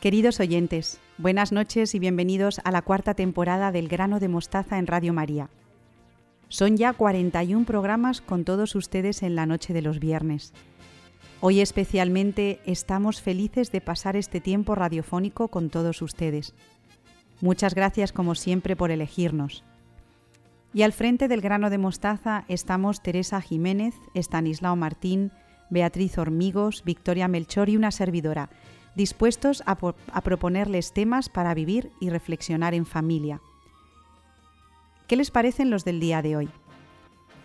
Queridos oyentes, buenas noches y bienvenidos a la cuarta temporada del Grano de Mostaza en Radio María. Son ya 41 programas con todos ustedes en la noche de los viernes. Hoy especialmente estamos felices de pasar este tiempo radiofónico con todos ustedes. Muchas gracias como siempre por elegirnos. Y al frente del grano de mostaza estamos Teresa Jiménez, Estanislao Martín, Beatriz Hormigos, Victoria Melchor y una servidora, dispuestos a, proponerles temas para vivir y reflexionar en familia. ¿Qué les parecen los del día de hoy?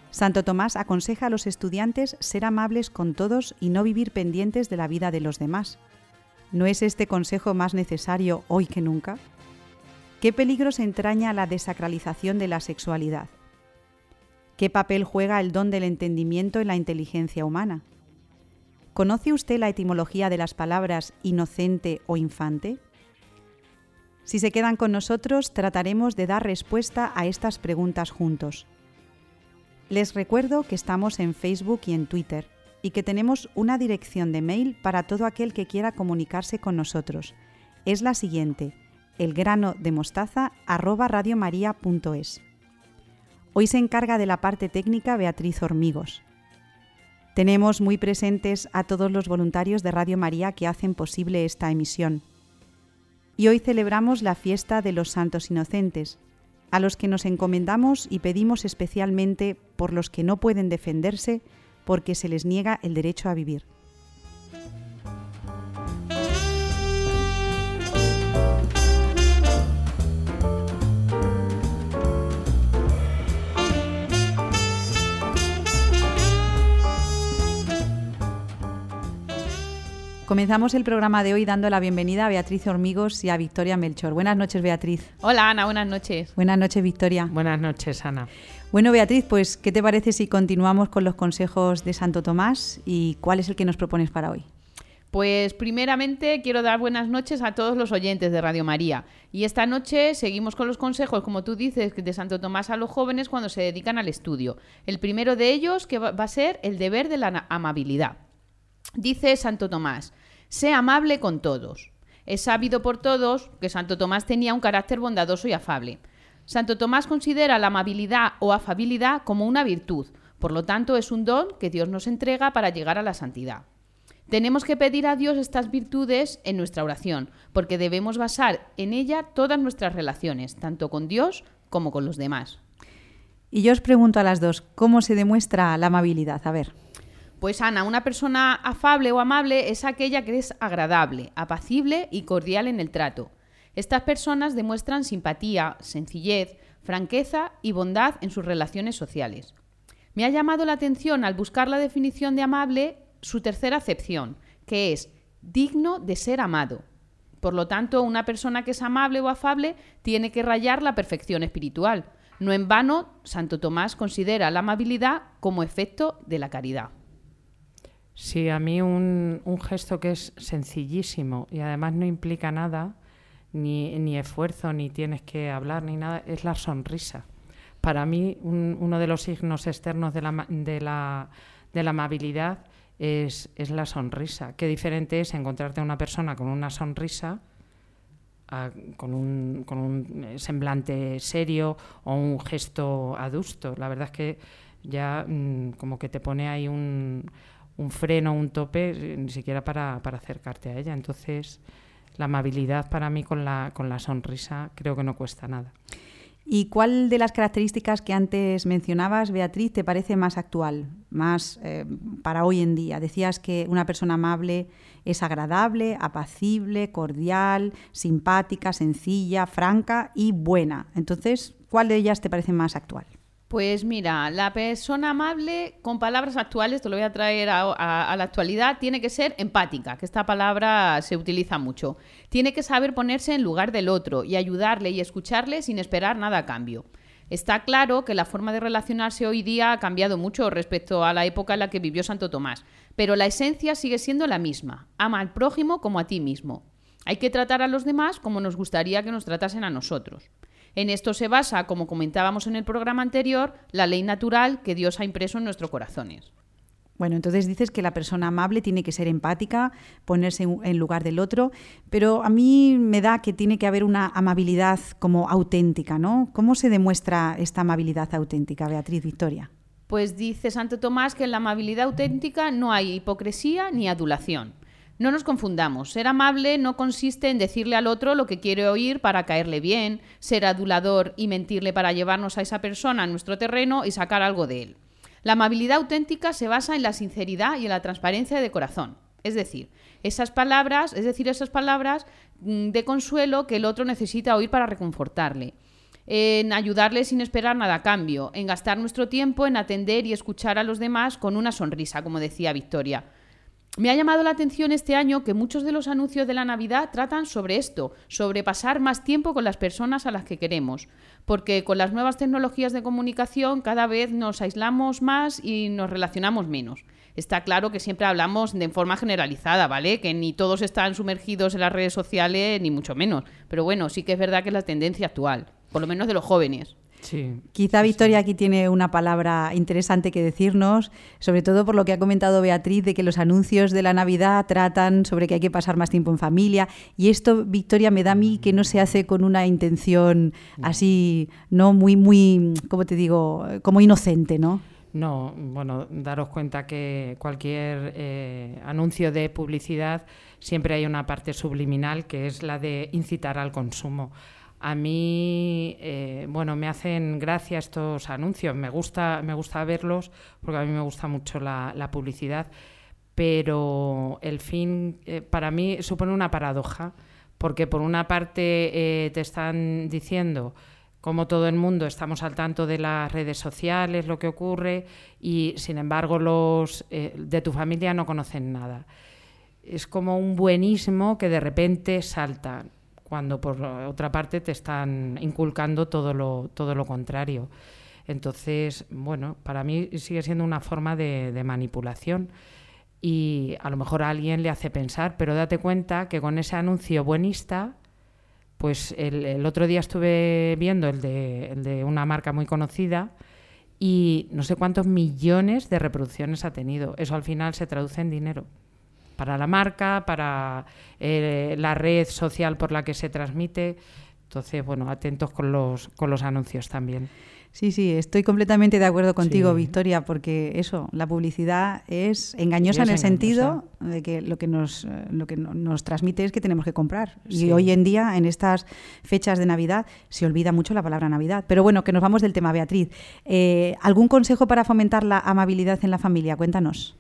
Santo Tomás aconseja a los estudiantes ser amables con todos y no vivir pendientes de la vida de los demás. ¿No es este consejo más necesario hoy que nunca? ¿Qué peligros entraña la desacralización de la sexualidad? ¿Qué papel juega el don del entendimiento en la inteligencia humana? ¿Conoce usted la etimología de las palabras inocente o infante? Si se quedan con nosotros, trataremos de dar respuesta a estas preguntas juntos. Les recuerdo que estamos en Facebook y en Twitter y que tenemos una dirección de mail para todo aquel que quiera comunicarse con nosotros. Es la siguiente, elgranodemostaza@radiomaria.es. Hoy se encarga de la parte técnica Beatriz Hormigos. Tenemos muy presentes a todos los voluntarios de Radio María que hacen posible esta emisión. Y hoy celebramos la fiesta de los santos inocentes, a los que nos encomendamos y pedimos especialmente por los que no pueden defenderse porque se les niega el derecho a vivir. Comenzamos el programa de hoy dando la bienvenida a Beatriz Hormigos y a Victoria Melchor. Buenas noches, Beatriz. Hola, Ana, buenas noches. Buenas noches, Victoria. Buenas noches, Ana. Bueno, Beatriz, pues, ¿qué te parece si continuamos con los consejos de Santo Tomás y cuál es el que nos propones para hoy? Pues primeramente quiero dar buenas noches a todos los oyentes de Radio María. Y esta noche seguimos con los consejos, como tú dices, de Santo Tomás a los jóvenes cuando se dedican al estudio. El primero de ellos que va a ser el deber de la amabilidad. Dice Santo Tomás, sé amable con todos. Es sabido por todos que Santo Tomás tenía un carácter bondadoso y afable. Santo Tomás considera la amabilidad o afabilidad como una virtud, por lo tanto es un don que Dios nos entrega para llegar a la santidad. Tenemos que pedir a Dios estas virtudes en nuestra oración, porque debemos basar en ella todas nuestras relaciones, tanto con Dios como con los demás. Y yo os pregunto a las dos, ¿cómo se demuestra la amabilidad? A ver. Pues Ana, una persona afable o amable es aquella que es agradable, apacible y cordial en el trato. Estas personas demuestran simpatía, sencillez, franqueza y bondad en sus relaciones sociales. Me ha llamado la atención al buscar la definición de amable su tercera acepción, que es digno de ser amado. Por lo tanto, una persona que es amable o afable tiene que rayar la perfección espiritual. No en vano, Santo Tomás considera la amabilidad como efecto de la caridad. Sí, a mí un, gesto que es sencillísimo y además no implica nada, ni, esfuerzo, ni tienes que hablar, ni nada, es la sonrisa. Para mí, uno de los signos externos de la, de la, de la amabilidad es, es, la sonrisa. Qué diferente es encontrarte a una persona con una sonrisa, con, un, con un semblante serio o un gesto adusto. La verdad es que ya mm, como que te pone ahí un un freno, un tope, eh, ni siquiera para, acercarte a ella. Entonces, la amabilidad para mí con la, con la sonrisa creo que no cuesta nada. ¿Y cuál de las características que antes mencionabas, Beatriz, te parece más actual, más eh, para hoy en día? Decías que una persona amable es agradable, apacible, cordial, simpática, sencilla, franca y buena. Entonces, ¿cuál de ellas te parece más actual? Pues mira, la persona amable, con palabras actuales, te lo voy a traer a, la actualidad, tiene que ser empática, que esta palabra se utiliza mucho. Tiene que saber ponerse en lugar del otro y ayudarle y escucharle sin esperar nada a cambio. Está claro que la forma de relacionarse hoy día ha cambiado mucho respecto a la época en la que vivió Santo Tomás, pero la esencia sigue siendo la misma. Ama al prójimo como a ti mismo. Hay que tratar a los demás como nos gustaría que nos tratasen a nosotros. En esto se basa, como comentábamos en el programa anterior, la ley natural que Dios ha impreso en nuestros corazones. Bueno, entonces dices que la persona amable tiene que ser empática, ponerse en lugar del otro, pero a mí me da que tiene que haber una amabilidad como auténtica, ¿no? ¿Cómo se demuestra esta amabilidad auténtica, Beatriz Victoria? Pues dice Santo Tomás que en la amabilidad auténtica no hay hipocresía ni adulación. No nos confundamos, ser amable no consiste en decirle al otro lo que quiere oír para caerle bien, ser adulador y mentirle para llevarnos a esa persona a nuestro terreno y sacar algo de él. La amabilidad auténtica se basa en la sinceridad y en la transparencia de corazón. Es decir, esas palabras, es decir, esas palabras mm, de consuelo que el otro necesita oír para reconfortarle. En ayudarle sin esperar nada a cambio, en gastar nuestro tiempo en atender y escuchar a los demás con una sonrisa, como decía Victoria. Me ha llamado la atención este año que muchos de los anuncios de la Navidad tratan sobre esto, sobre pasar más tiempo con las personas a las que queremos, porque con las nuevas tecnologías de comunicación cada vez nos aislamos más y nos relacionamos menos. Está claro que siempre hablamos de forma generalizada, ¿vale? Que ni todos están sumergidos en las redes sociales, ni mucho menos. Pero bueno, sí que es verdad que es la tendencia actual, por lo menos de los jóvenes. Quizá Victoria aquí tiene una palabra interesante que decirnos, sobre todo por lo que ha comentado Beatriz de que los anuncios de la Navidad tratan sobre que hay que pasar más tiempo en familia. Y esto, Victoria, me da a mí que no se hace con una intención así, no muy, muy, ¿cómo te digo? Como inocente, ¿no? No, bueno, daros cuenta que cualquier eh, anuncio de publicidad siempre hay una parte subliminal que es la de incitar al consumo. A mí, eh, bueno, me hacen gracia estos anuncios, me gusta, me gusta verlos porque a mí me gusta mucho la, publicidad, pero el fin eh, para mí supone una paradoja, porque por una parte eh, te están diciendo como todo el mundo estamos al tanto de las redes sociales, lo que ocurre, y sin embargo los de tu familia no conocen nada. Es como un buenismo que de repente salta cuando por otra parte te están inculcando todo lo, todo lo contrario. Entonces, bueno, para mí sigue siendo una forma de, manipulación y a lo mejor a alguien le hace pensar, pero date cuenta que con ese anuncio buenista, pues el, otro día estuve viendo el de, el de una marca muy conocida y no sé cuántos millones de reproducciones ha tenido. Eso al final se traduce en dinero para la marca, para eh, la red social por la que se transmite. Entonces, bueno, atentos con los, con los anuncios también. Sí, sí, estoy completamente de acuerdo contigo, Victoria, porque eso, la publicidad es engañosa en el sentido de que lo que nos, eh, lo que nos transmite es que tenemos que comprar. Y hoy en día, en estas fechas de Navidad, se olvida mucho la palabra Navidad. Pero bueno, que nos vamos del tema, Beatriz. Eh, ¿Algún consejo para fomentar la amabilidad en la familia? Cuéntanos.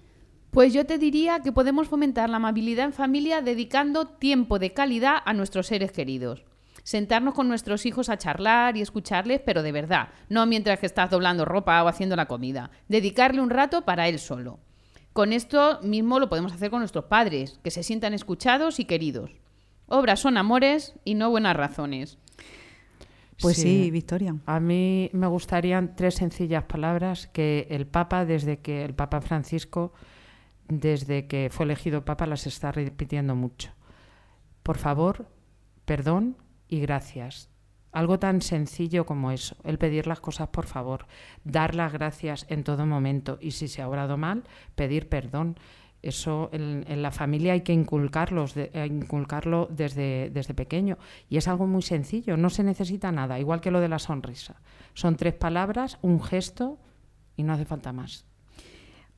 Pues yo te diría que podemos fomentar la amabilidad en familia dedicando tiempo de calidad a nuestros seres queridos. Sentarnos con nuestros hijos a charlar y escucharles, pero de verdad, no mientras que estás doblando ropa o haciendo la comida. Dedicarle un rato para él solo. Con esto mismo lo podemos hacer con nuestros padres, que se sientan escuchados y queridos. Obras son amores y no buenas razones. Pues sí, Victoria. A mí me gustarían tres sencillas palabras que el Papa, desde que el Papa Francisco desde que fue elegido Papa las está repitiendo mucho. Por favor, perdón y gracias. Algo tan sencillo como eso, el pedir las cosas por favor, dar las gracias en todo momento y si se ha obrado mal, pedir perdón. Eso en, la familia hay que inculcarlos, eh, inculcarlo desde, desde pequeño. Y es algo muy sencillo, no se necesita nada, igual que lo de la sonrisa. Son tres palabras, un gesto y no hace falta más.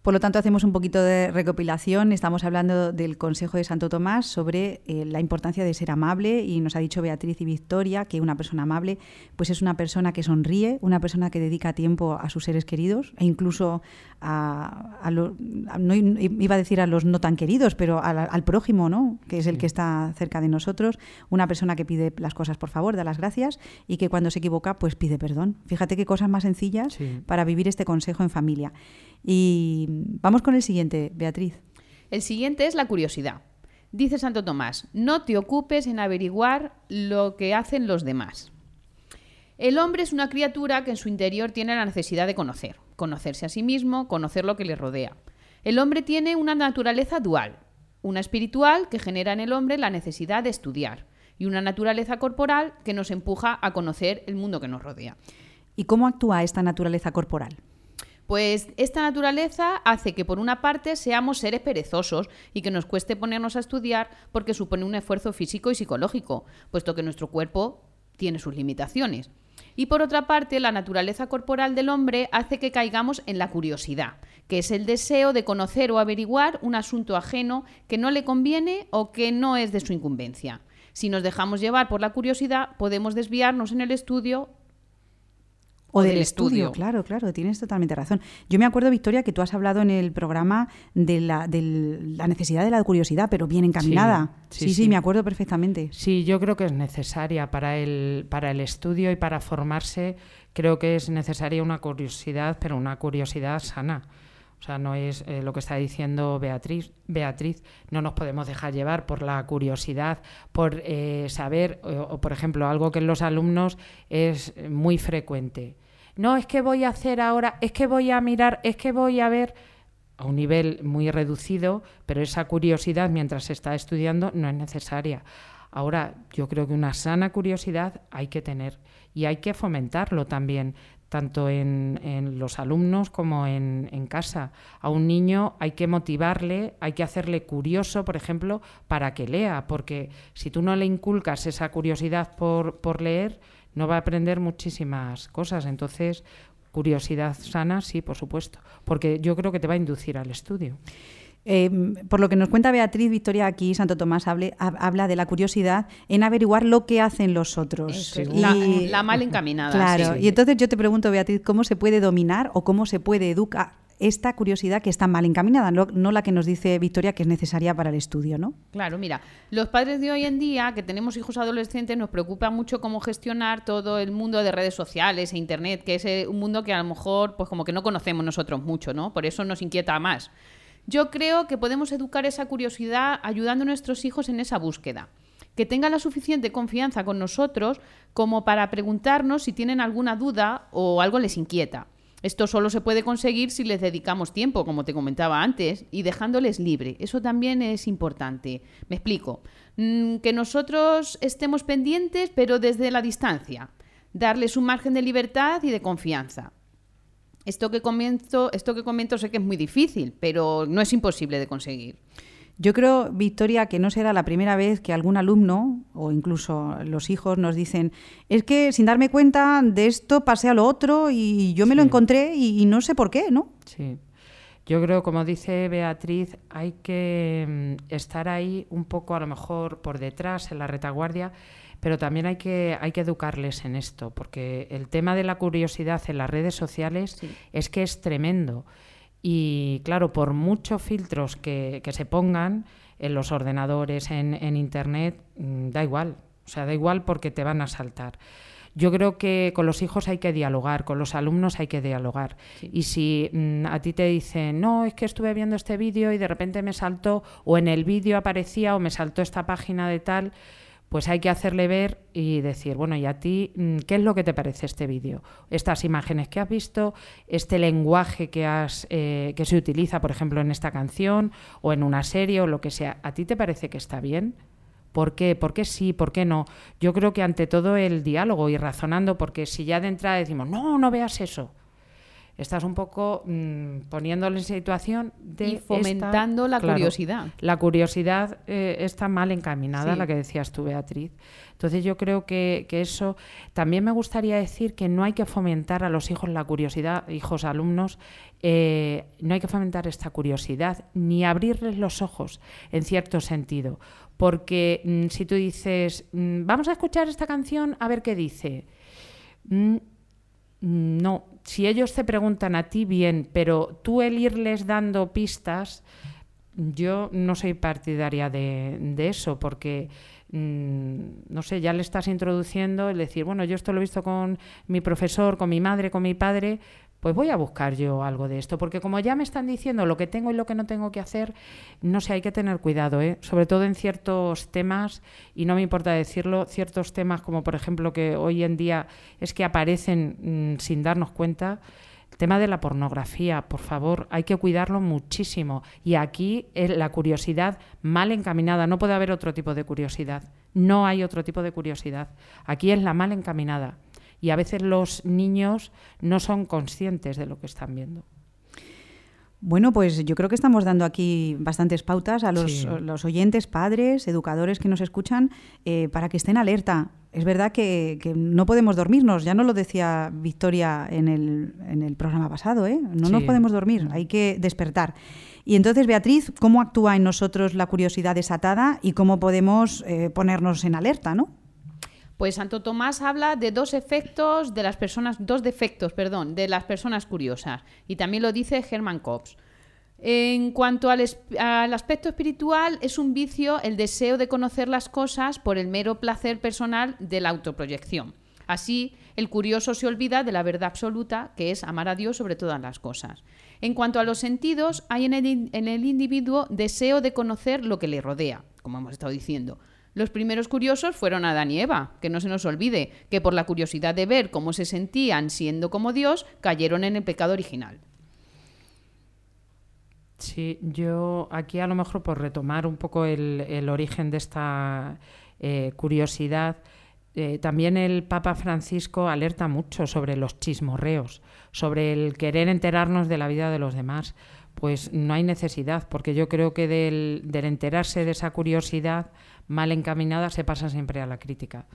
Por lo tanto, hacemos un poquito de recopilación. Estamos hablando del Consejo de Santo Tomás sobre eh, la importancia de ser amable y nos ha dicho Beatriz y Victoria que una persona amable pues es una persona que sonríe, una persona que dedica tiempo a sus seres queridos e incluso a, no iba a decir a los no tan queridos, pero al, prójimo, ¿no? que es el que está cerca de nosotros, una persona que pide las cosas por favor, da las gracias y que cuando se equivoca pues pide perdón. Fíjate qué cosas más sencillas para vivir este consejo en familia. Y vamos con el siguiente, Beatriz. El siguiente es la curiosidad. Dice Santo Tomás, no te ocupes en averiguar lo que hacen los demás. El hombre es una criatura que en su interior tiene la necesidad de conocer, conocerse a sí mismo, conocer lo que le rodea. El hombre tiene una naturaleza dual, una espiritual que genera en el hombre la necesidad de estudiar y una naturaleza corporal que nos empuja a conocer el mundo que nos rodea. ¿Y cómo actúa esta naturaleza corporal? Pues esta naturaleza hace que por una parte seamos seres perezosos y que nos cueste ponernos a estudiar porque supone un esfuerzo físico y psicológico, puesto que nuestro cuerpo tiene sus limitaciones. Y por otra parte, la naturaleza corporal del hombre hace que caigamos en la curiosidad, que es el deseo de conocer o averiguar un asunto ajeno que no le conviene o que no es de su incumbencia. Si nos dejamos llevar por la curiosidad, podemos desviarnos en el estudio o, del, estudio. Claro, claro, tienes totalmente razón. Yo me acuerdo, Victoria, que tú has hablado en el programa de la, la necesidad de la curiosidad, pero bien encaminada. Sí sí, me acuerdo perfectamente. Sí, yo creo que es necesaria para el, para el estudio y para formarse. Creo que es necesaria una curiosidad, pero una curiosidad sana. O sea, no es eh, lo que está diciendo Beatriz. Beatriz, no nos podemos dejar llevar por la curiosidad, por eh, saber, o, por ejemplo, algo que en los alumnos es muy frecuente no es que voy a hacer ahora, es que voy a mirar, es que voy a ver a un nivel muy reducido, pero esa curiosidad mientras se está estudiando no es necesaria. Ahora, yo creo que una sana curiosidad hay que tener y hay que fomentarlo también, tanto en, los alumnos como en, en, casa. A un niño hay que motivarle, hay que hacerle curioso, por ejemplo, para que lea, porque si tú no le inculcas esa curiosidad por, por leer, no va a aprender muchísimas cosas. Entonces, curiosidad sana, sí, por supuesto, porque yo creo que te va a inducir al estudio. Eh, por lo que nos cuenta Beatriz Victoria aquí, Santo Tomás habla de la curiosidad en averiguar lo que hacen los otros. la, mal encaminada. Claro, y entonces yo te pregunto, Beatriz, ¿cómo se puede dominar o cómo se puede educar esta curiosidad que está mal encaminada, no, la que nos dice Victoria que es necesaria para el estudio, ¿no? Claro, mira, los padres de hoy en día, que tenemos hijos adolescentes, nos preocupa mucho cómo gestionar todo el mundo de redes sociales e internet, que es eh, un mundo que a lo mejor, pues como que no conocemos nosotros mucho, ¿no? Por eso nos inquieta más. Yo creo que podemos educar esa curiosidad ayudando a nuestros hijos en esa búsqueda que tengan la suficiente confianza con nosotros como para preguntarnos si tienen alguna duda o algo les inquieta. Esto solo se puede conseguir si les dedicamos tiempo, como te comentaba antes, y dejándoles libre. Eso también es importante. Me explico. Mm, que nosotros estemos pendientes, pero desde la distancia. Darles un margen de libertad y de confianza. Esto que esto que comento sé que es muy difícil, pero no es imposible de conseguir. Yo creo, Victoria, que no será la primera vez que algún alumno o incluso los hijos nos dicen, es que sin darme cuenta de esto pasé a lo otro y yo me lo encontré y, no sé por qué, ¿no? Sí. Yo creo, como dice Beatriz, hay que mm, estar ahí un poco a lo mejor por detrás, en la retaguardia, pero también hay que, hay que educarles en esto, porque el tema de la curiosidad en las redes sociales es que es tremendo. Y claro, por muchos filtros que, se pongan en los ordenadores, en, Internet, mm, da igual. O sea, da igual porque te van a saltar. Yo creo que con los hijos hay que dialogar, con los alumnos hay que dialogar. Y si mm, a ti te dicen, no, es que estuve viendo este vídeo y de repente me saltó, o en el vídeo aparecía, o me saltó esta página de tal, pues hay que hacerle ver y decir, bueno, ¿y a ti mm, qué es lo que te parece este vídeo? Estas imágenes que has visto, este lenguaje que, has, eh, que se utiliza, por ejemplo, en esta canción o en una serie o lo que sea, ¿a ti te parece que está bien? ¿Por qué? ¿Por qué sí? ¿Por qué no? Yo creo que ante todo el diálogo y razonando, porque si ya de entrada decimos, no, no veas eso, estás un poco mmm, poniéndole en situación de... Y fomentando la curiosidad. La curiosidad eh, está mal encaminada, la que decías tú, Beatriz. Entonces yo creo que, eso... También me gustaría decir que no hay que fomentar a los hijos la curiosidad, hijos alumnos, eh, no hay que fomentar esta curiosidad ni abrirles los ojos, en cierto sentido. Porque mm, si tú dices, mm, vamos a escuchar esta canción, a ver qué dice. Mm, no, si ellos te preguntan a ti bien, pero tú el irles dando pistas, yo no soy partidaria de, eso, porque mm, no sé, ya le estás introduciendo el decir, bueno, yo esto lo he visto con mi profesor, con mi madre, con mi padre, pues voy a buscar yo algo de esto, porque como ya me están diciendo lo que tengo y lo que no tengo que hacer, no sé, hay que tener cuidado, ¿eh? sobre todo en ciertos temas, y no me importa decirlo, ciertos temas como por ejemplo que hoy en día es que aparecen mm, sin darnos cuenta. El tema de la pornografía, por favor, hay que cuidarlo muchísimo. Y aquí la curiosidad mal encaminada, no puede haber otro tipo de curiosidad. No hay otro tipo de curiosidad. Aquí es la mal encaminada y a veces los niños no son conscientes de lo que están viendo. Bueno, pues yo creo que estamos dando aquí bastantes pautas a los, Sí. los oyentes, padres, educadores que nos escuchan eh, para que estén alerta. Es verdad que, que no podemos dormirnos, ya nos lo decía Victoria en el, en el programa pasado, ¿eh? no nos podemos dormir, hay que despertar. Y entonces, Beatriz, ¿cómo actúa en nosotros la curiosidad desatada y cómo podemos eh, ponernos en alerta, no? Pues Santo Tomás habla de dos efectos de las personas, dos defectos, perdón, de las personas curiosas. Y también lo dice Hermann Kops. En cuanto al, aspecto espiritual, es un vicio el deseo de conocer las cosas por el mero placer personal de la autoproyección. Así, el curioso se olvida de la verdad absoluta, que es amar a Dios sobre todas las cosas. En cuanto a los sentidos, hay en el individuo deseo de conocer lo que le rodea, como hemos estado diciendo. Los primeros curiosos fueron Adán y Eva, que no se nos olvide que por la curiosidad de ver cómo se sentían siendo como Dios, cayeron en el pecado original. Sí, yo aquí a lo mejor por retomar un poco el, origen de esta eh, curiosidad, eh, también el Papa Francisco alerta mucho sobre los chismorreos, sobre el querer enterarnos de la vida de los demás. Pues no hay necesidad, porque yo creo que del enterarse de esa curiosidad mal encaminada se pasa siempre a la crítica.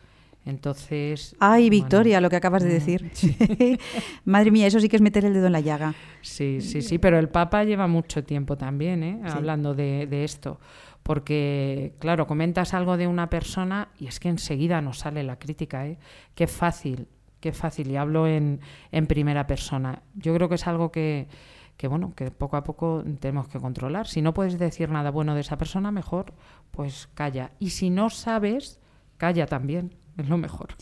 Entonces. Ay, bueno, Victoria, lo que acabas de mm, decir. Madre mía, eso sí que es meter el dedo en la llaga. Sí, sí, sí, pero el Papa lleva mucho tiempo también ¿eh? Sí. hablando de, de esto, porque, claro, comentas algo de una persona y es que enseguida nos sale la crítica, ¿eh? Qué fácil, qué fácil, y hablo en, en primera persona. Yo creo que es algo que, que, bueno, que poco a poco tenemos que controlar. Si no puedes decir nada bueno de esa persona, mejor, pues calla. Y si no sabes, calla también, es lo mejor.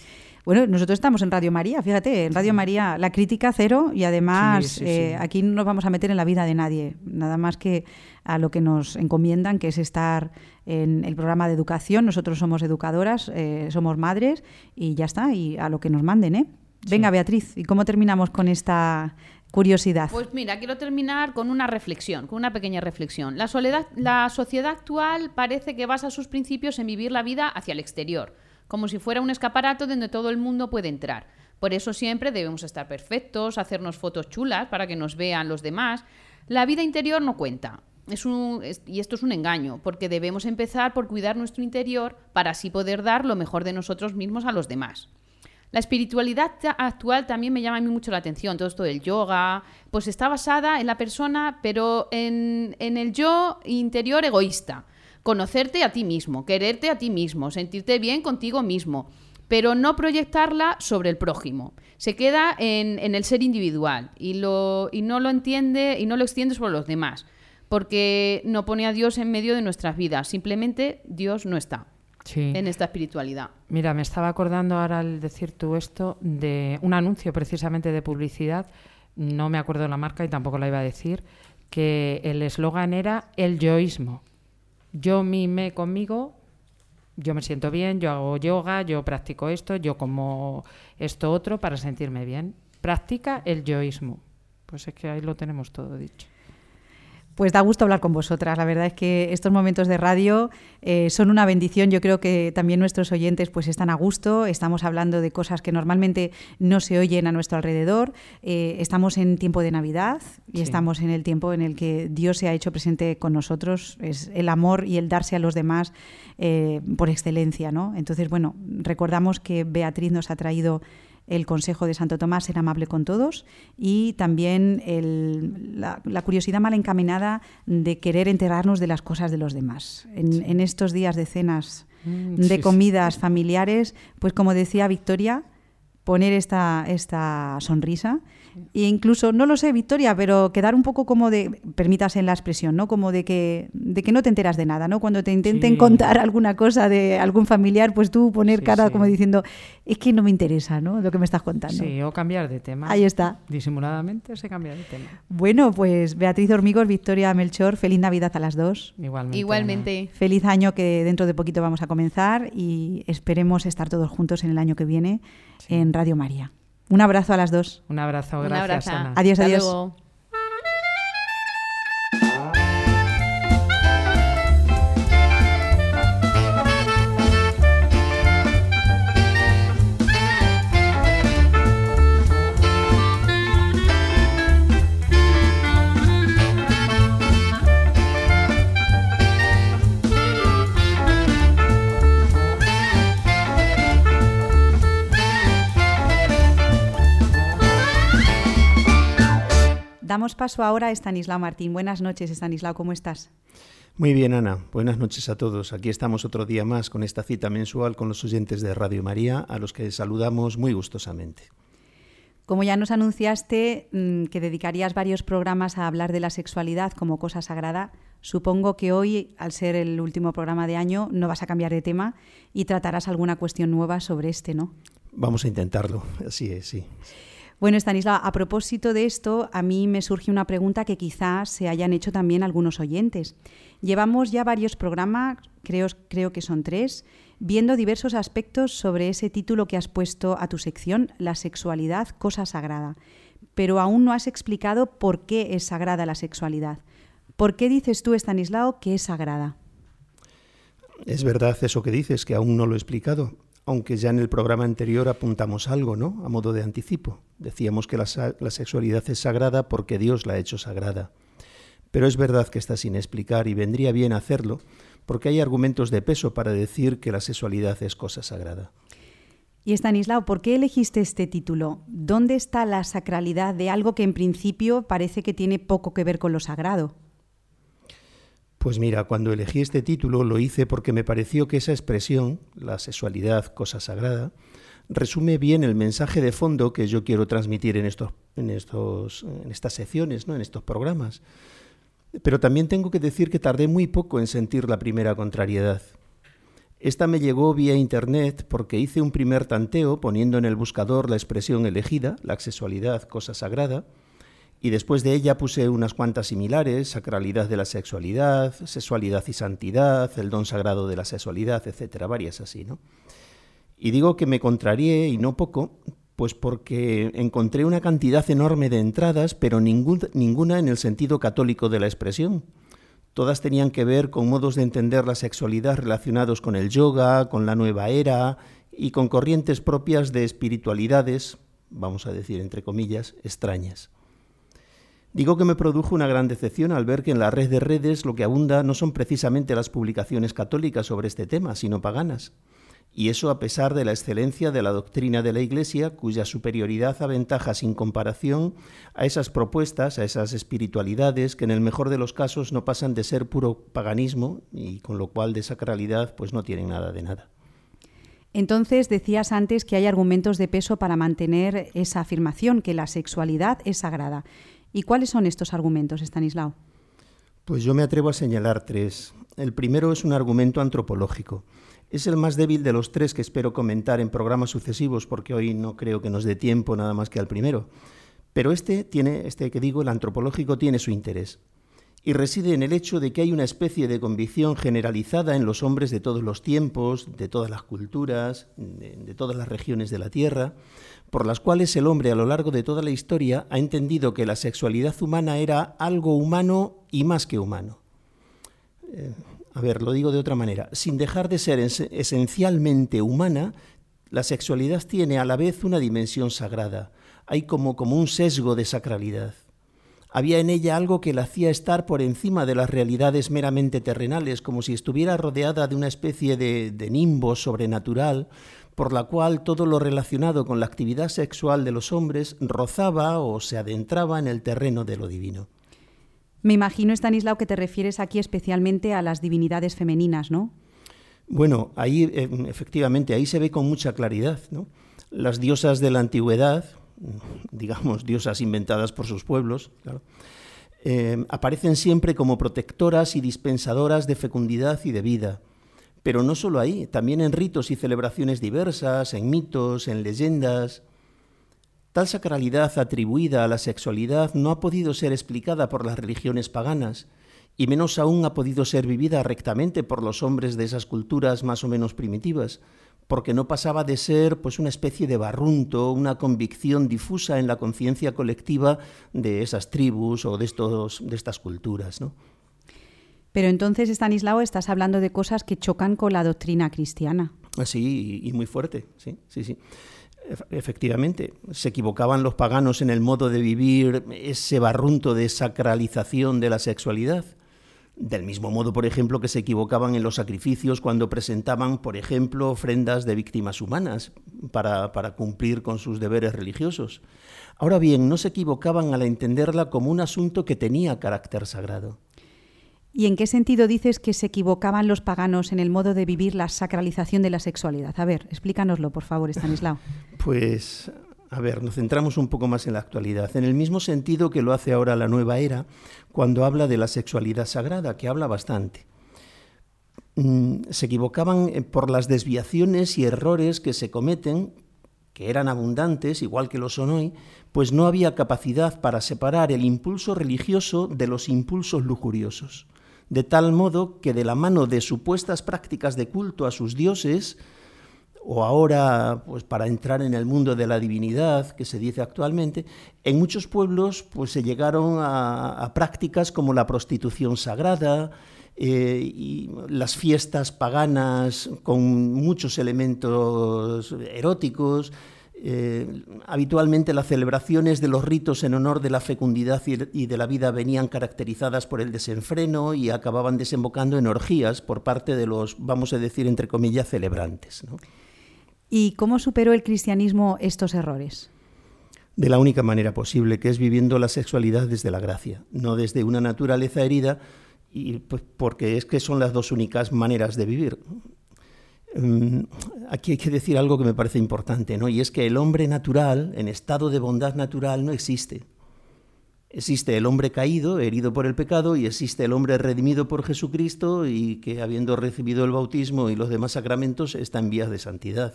Bueno, nosotros estamos en Radio María, fíjate, en Radio María la crítica cero y además Sí, sí, eh, aquí no nos vamos a meter en la vida de nadie, nada más que a lo que nos encomiendan, que es estar en el programa de educación. Nosotros somos educadoras, eh, somos madres y ya está, y a lo que nos manden, ¿eh? Venga, Beatriz, ¿y cómo terminamos con esta curiosidad? Pues mira, quiero terminar con una reflexión, con una pequeña reflexión. La, soledad, la sociedad actual parece que basa sus principios en vivir la vida hacia el exterior, como si fuera un escaparato donde todo el mundo puede entrar. Por eso siempre debemos estar perfectos, hacernos fotos chulas para que nos vean los demás. La vida interior no cuenta. Y esto es un engaño, porque debemos empezar por cuidar nuestro interior para así poder dar lo mejor de nosotros mismos a los demás. La espiritualidad actual también me llama a mí mucho la atención, todo esto del yoga, pues está basada en la persona, pero en, en el yo interior egoísta. Conocerte a ti mismo, quererte a ti mismo, sentirte bien contigo mismo, pero no proyectarla sobre el prójimo. Se queda en, en el ser individual y, lo, y no lo entiende y no lo extiende sobre los demás, porque no pone a Dios en medio de nuestras vidas, simplemente Dios no está Sí. en esta espiritualidad. Mira, me estaba acordando ahora al decir tú esto de un anuncio precisamente de publicidad, no me acuerdo la marca y tampoco la iba a decir, que el eslogan era el yoísmo. Yo mime conmigo, yo me siento bien, yo hago yoga, yo practico esto, yo como esto otro para sentirme bien. Practica el yoísmo. Pues es que ahí lo tenemos todo dicho. Pues da gusto hablar con vosotras. La verdad es que estos momentos de radio eh, son una bendición. Yo creo que también nuestros oyentes pues están a gusto. Estamos hablando de cosas que normalmente no se oyen a nuestro alrededor. Eh, estamos en tiempo de Navidad y Sí. estamos en el tiempo en el que Dios se ha hecho presente con nosotros. Es el amor y el darse a los demás eh, por excelencia, ¿no? Entonces, bueno, recordamos que Beatriz nos ha traído el consejo de Santo Tomás, ser amable con todos, y también el- la, la curiosidad mal encaminada de querer enterarnos de las cosas de los demás. En, en estos días de cenas, Mm, de sí, sí. comidas familiares, pues como decía Victoria, poner esta, esta sonrisa e incluso, no lo sé, Victoria, pero quedar un poco como de, permítase la expresión, ¿no? Como de que, de que no te enteras de nada, ¿no? Cuando te intenten Sí. contar alguna cosa de algún familiar, pues tú poner Sí, cara sí. como diciendo, es que no me interesa, ¿no? Lo que me estás contando. Sí, o cambiar de tema. Ahí está. Disimuladamente se cambia de tema. Bueno, pues Beatriz Hormigos, Victoria Melchor, feliz Navidad a las dos. Igualmente. Ana. Igualmente. Feliz año que dentro de poquito vamos a comenzar y esperemos estar todos juntos en el año que viene Sí. en Radio María. Un abrazo a las dos. Un abrazo, Un gracias, abrazo. Ana. Adiós, Hasta adiós. luego. Damos paso ahora a Estanislao Martín. Buenas noches, Estanislao, ¿cómo estás? Muy bien, Ana. Buenas noches a todos. Aquí estamos otro día más con esta cita mensual con los oyentes de Radio María, a los que saludamos muy gustosamente. Como ya nos anunciaste mm, que dedicarías varios programas a hablar de la sexualidad como cosa sagrada, supongo que hoy, al ser el último programa de año, no vas a cambiar de tema y tratarás alguna cuestión nueva sobre este, ¿no? Vamos a intentarlo, así es, sí. Bueno, Stanislav, a propósito de esto, a mí me surge una pregunta que quizás se hayan hecho también algunos oyentes. Llevamos ya varios programas, creo, creo que son tres, viendo diversos aspectos sobre ese título que has puesto a tu sección, la sexualidad, cosa sagrada. Pero aún no has explicado por qué es sagrada la sexualidad. ¿Por qué dices tú, Stanislao, que es sagrada? Es verdad eso que dices, que aún no lo he explicado aunque ya en el programa anterior apuntamos algo, ¿no? A modo de anticipo. Decíamos que la, sexualidad es sagrada porque Dios la ha hecho sagrada. Pero es verdad que está sin explicar y vendría bien hacerlo porque hay argumentos de peso para decir que la sexualidad es cosa sagrada. Y Stanislao, ¿por qué elegiste este título? ¿Dónde está la sacralidad de algo que en principio parece que tiene poco que ver con lo sagrado? Pues mira, cuando elegí este título lo hice porque me pareció que esa expresión, la sexualidad, cosa sagrada, resume bien el mensaje de fondo que yo quiero transmitir en, estos, en, estos, en estas secciones, ¿no? en estos programas. Pero también tengo que decir que tardé muy poco en sentir la primera contrariedad. Esta me llegó vía internet porque hice un primer tanteo poniendo en el buscador la expresión elegida, la sexualidad, cosa sagrada, y después de ella puse unas cuantas similares, sacralidad de la sexualidad, sexualidad y santidad, el don sagrado de la sexualidad, etcétera, varias así, ¿no? Y digo que me contrarié, y no poco, pues porque encontré una cantidad enorme de entradas, pero ninguna en el sentido católico de la expresión. Todas tenían que ver con modos de entender la sexualidad relacionados con el yoga, con la nueva era y con corrientes propias de espiritualidades, vamos a decir entre comillas, extrañas. Digo que me produjo una gran decepción al ver que en la red de redes lo que abunda no son precisamente las publicaciones católicas sobre este tema, sino paganas. Y eso a pesar de la excelencia de la doctrina de la Iglesia, cuya superioridad aventaja sin comparación a esas propuestas, a esas espiritualidades que en el mejor de los casos no pasan de ser puro paganismo y con lo cual de sacralidad pues no tienen nada de nada. Entonces decías antes que hay argumentos de peso para mantener esa afirmación, que la sexualidad es sagrada. ¿Y cuáles son estos argumentos, Stanislao? Pues yo me atrevo a señalar tres. El primero es un argumento antropológico. Es el más débil de los tres que espero comentar en programas sucesivos porque hoy no creo que nos dé tiempo nada más que al primero. Pero este tiene, este que digo, el antropológico tiene su interés y reside en el hecho de que hay una especie de convicción generalizada en los hombres de todos los tiempos, de todas las culturas, de, todas las regiones de la Tierra, por las cuales el hombre a lo largo de toda la historia ha entendido que la sexualidad humana era algo humano y más que humano. Eh, a ver, lo digo de otra manera, sin dejar de ser esencialmente humana, la sexualidad tiene a la vez una dimensión sagrada, hay como, un sesgo de sacralidad. Había en ella algo que la hacía estar por encima de las realidades meramente terrenales, como si estuviera rodeada de una especie de nimbo sobrenatural, por la cual todo lo relacionado con la actividad sexual de los hombres rozaba o se adentraba en el terreno de lo divino. Me imagino, Stanislao, que te refieres aquí especialmente a las divinidades femeninas, ¿no? Bueno, ahí eh, efectivamente, ahí se ve con mucha claridad, ¿no? Las diosas de la antigüedad, digamos, diosas inventadas por sus pueblos, eh, aparecen siempre como protectoras y dispensadoras de fecundidad y de vida. Pero no solo ahí, también en ritos y celebraciones diversas, en mitos, en leyendas. Tal sacralidad atribuida a la sexualidad no ha podido ser explicada por las religiones paganas, y menos aún ha podido ser vivida rectamente por los hombres de esas culturas más o menos primitivas, porque no pasaba de ser pues una especie de barrunto, una convicción difusa en la conciencia colectiva de esas tribus o de estos de estas culturas, ¿no? Pero entonces, Stanislao, estás hablando de cosas que chocan con la doctrina cristiana. Ah, sí, y muy fuerte, sí, sí, sí. Efectivamente, se equivocaban los paganos en el modo de vivir ese barrunto de sacralización de la sexualidad. Del mismo modo, por ejemplo, que se equivocaban en los sacrificios cuando presentaban, por ejemplo, ofrendas de víctimas humanas, para, para cumplir con sus deberes religiosos. Ahora bien, no se equivocaban al entenderla como un asunto que tenía carácter sagrado. ¿Y en qué sentido dices que se equivocaban los paganos en el modo de vivir la sacralización de la sexualidad? A ver, explícanoslo, por favor, Estanislao. Pues, a ver, nos centramos un poco más en la actualidad, en el mismo sentido que lo hace ahora la nueva era, cuando habla de la sexualidad sagrada, que habla bastante. Mm, se equivocaban eh, por las desviaciones y errores que se cometen, que eran abundantes, igual que lo son hoy, pues no había capacidad para separar el impulso religioso de los impulsos lujuriosos de tal modo que de la mano de supuestas prácticas de culto a sus dioses, o ahora, pues para entrar en el mundo de la divinidad, que se dice actualmente, en muchos pueblos pues, se llegaron a, prácticas como la prostitución sagrada, eh, y las fiestas paganas con muchos elementos eróticos, eh, habitualmente las celebraciones de los ritos en honor de la fecundidad y de la vida venían caracterizadas por el desenfreno y acababan desembocando en orgías por parte de los, vamos a decir, entre comillas, celebrantes. ¿Y cómo superó el cristianismo estos errores? De la única manera posible, que es viviendo la sexualidad desde la gracia, no desde una naturaleza herida, y pues, porque es que son las dos únicas maneras de vivir. Aquí hay que decir algo que me parece importante, ¿no? Y es que el hombre natural, en estado de bondad natural, no existe. Existe el hombre caído, herido por el pecado, y existe el hombre redimido por Jesucristo y que, habiendo recibido el bautismo y los demás sacramentos, está en vías de santidad.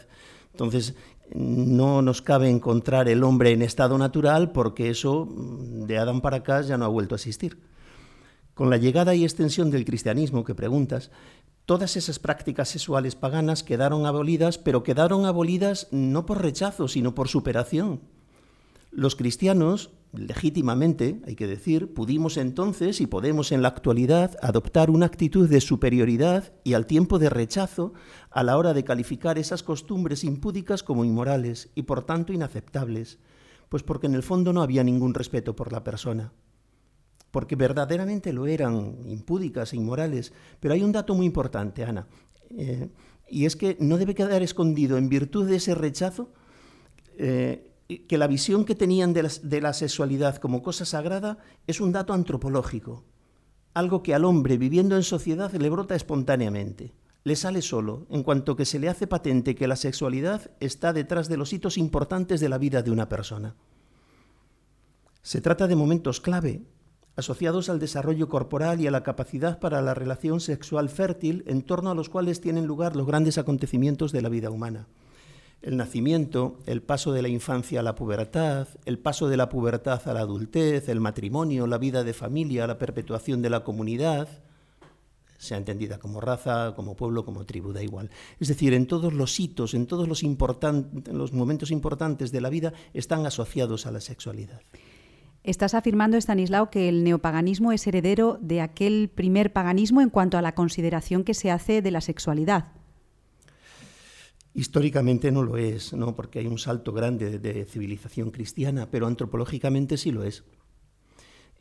Entonces, no nos cabe encontrar el hombre en estado natural porque eso, mm, de Adán para acá, ya no ha vuelto a existir. Con la llegada y extensión del cristianismo que preguntas, Todas esas prácticas sexuales paganas quedaron abolidas, pero quedaron abolidas no por rechazo, sino por superación. Los cristianos, legítimamente, hay que decir, pudimos entonces y podemos en la actualidad adoptar una actitud de superioridad y al tiempo de rechazo a la hora de calificar esas costumbres impúdicas como inmorales y por tanto inaceptables, pues porque en el fondo no había ningún respeto por la persona porque verdaderamente lo eran, impúdicas e inmorales. Pero hay un dato muy importante, Ana, eh, y es que no debe quedar escondido en virtud de ese rechazo eh, que la visión que tenían de la, de la sexualidad como cosa sagrada es un dato antropológico, algo que al hombre viviendo en sociedad le brota espontáneamente le sale solo, en cuanto que se le hace patente que la sexualidad está detrás de los hitos importantes de la vida de una persona. Se trata de momentos clave asociados al desarrollo corporal y a la capacidad para la relación sexual fértil, en torno a los cuales tienen lugar los grandes acontecimientos de la vida humana. El nacimiento, el paso de la infancia a la pubertad, el paso de la pubertad a la adultez, el matrimonio, la vida de familia, la perpetuación de la comunidad, sea entendida como raza, como pueblo, como tribu, da igual. Es decir, en todos los hitos, en todos los, los momentos importantes de la vida están asociados a la sexualidad. Estás afirmando, Stanislao, que el neopaganismo es heredero de aquel primer paganismo en cuanto a la consideración que se hace de la sexualidad. Históricamente no lo es, ¿no? porque hay un salto grande de civilización cristiana, pero antropológicamente sí lo es.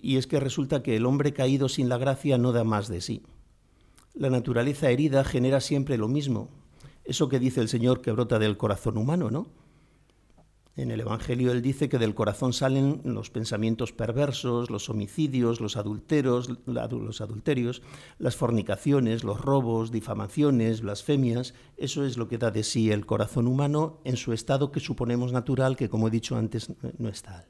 Y es que resulta que el hombre caído sin la gracia no da más de sí. La naturaleza herida genera siempre lo mismo. Eso que dice el Señor que brota del corazón humano, ¿no? En el Evangelio él dice que del corazón salen los pensamientos perversos, los homicidios, los adulteros, los adulterios, las fornicaciones, los robos, difamaciones, blasfemias. Eso es lo que da de sí el corazón humano en su estado que suponemos natural, que como he dicho antes no es tal.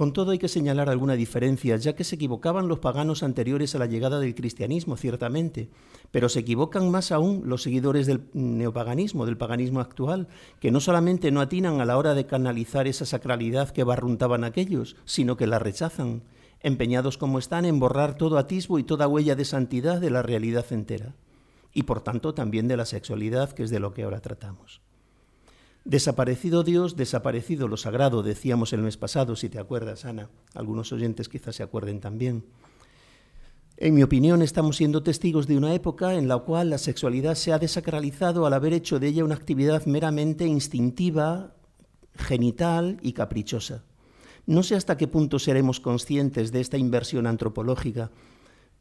Con todo hay que señalar alguna diferencia, ya que se equivocaban los paganos anteriores a la llegada del cristianismo, ciertamente, pero se equivocan más aún los seguidores del neopaganismo, del paganismo actual, que no solamente no atinan a la hora de canalizar esa sacralidad que barruntaban aquellos, sino que la rechazan, empeñados como están en borrar todo atisbo y toda huella de santidad de la realidad entera, y por tanto también de la sexualidad, que es de lo que ahora tratamos. Desaparecido Dios, desaparecido lo sagrado, decíamos el mes pasado, si te acuerdas, Ana. Algunos oyentes quizás se acuerden también. En mi opinión, estamos siendo testigos de una época en la cual la sexualidad se ha desacralizado al haber hecho de ella una actividad meramente instintiva, genital y caprichosa. No sé hasta qué punto seremos conscientes de esta inversión antropológica,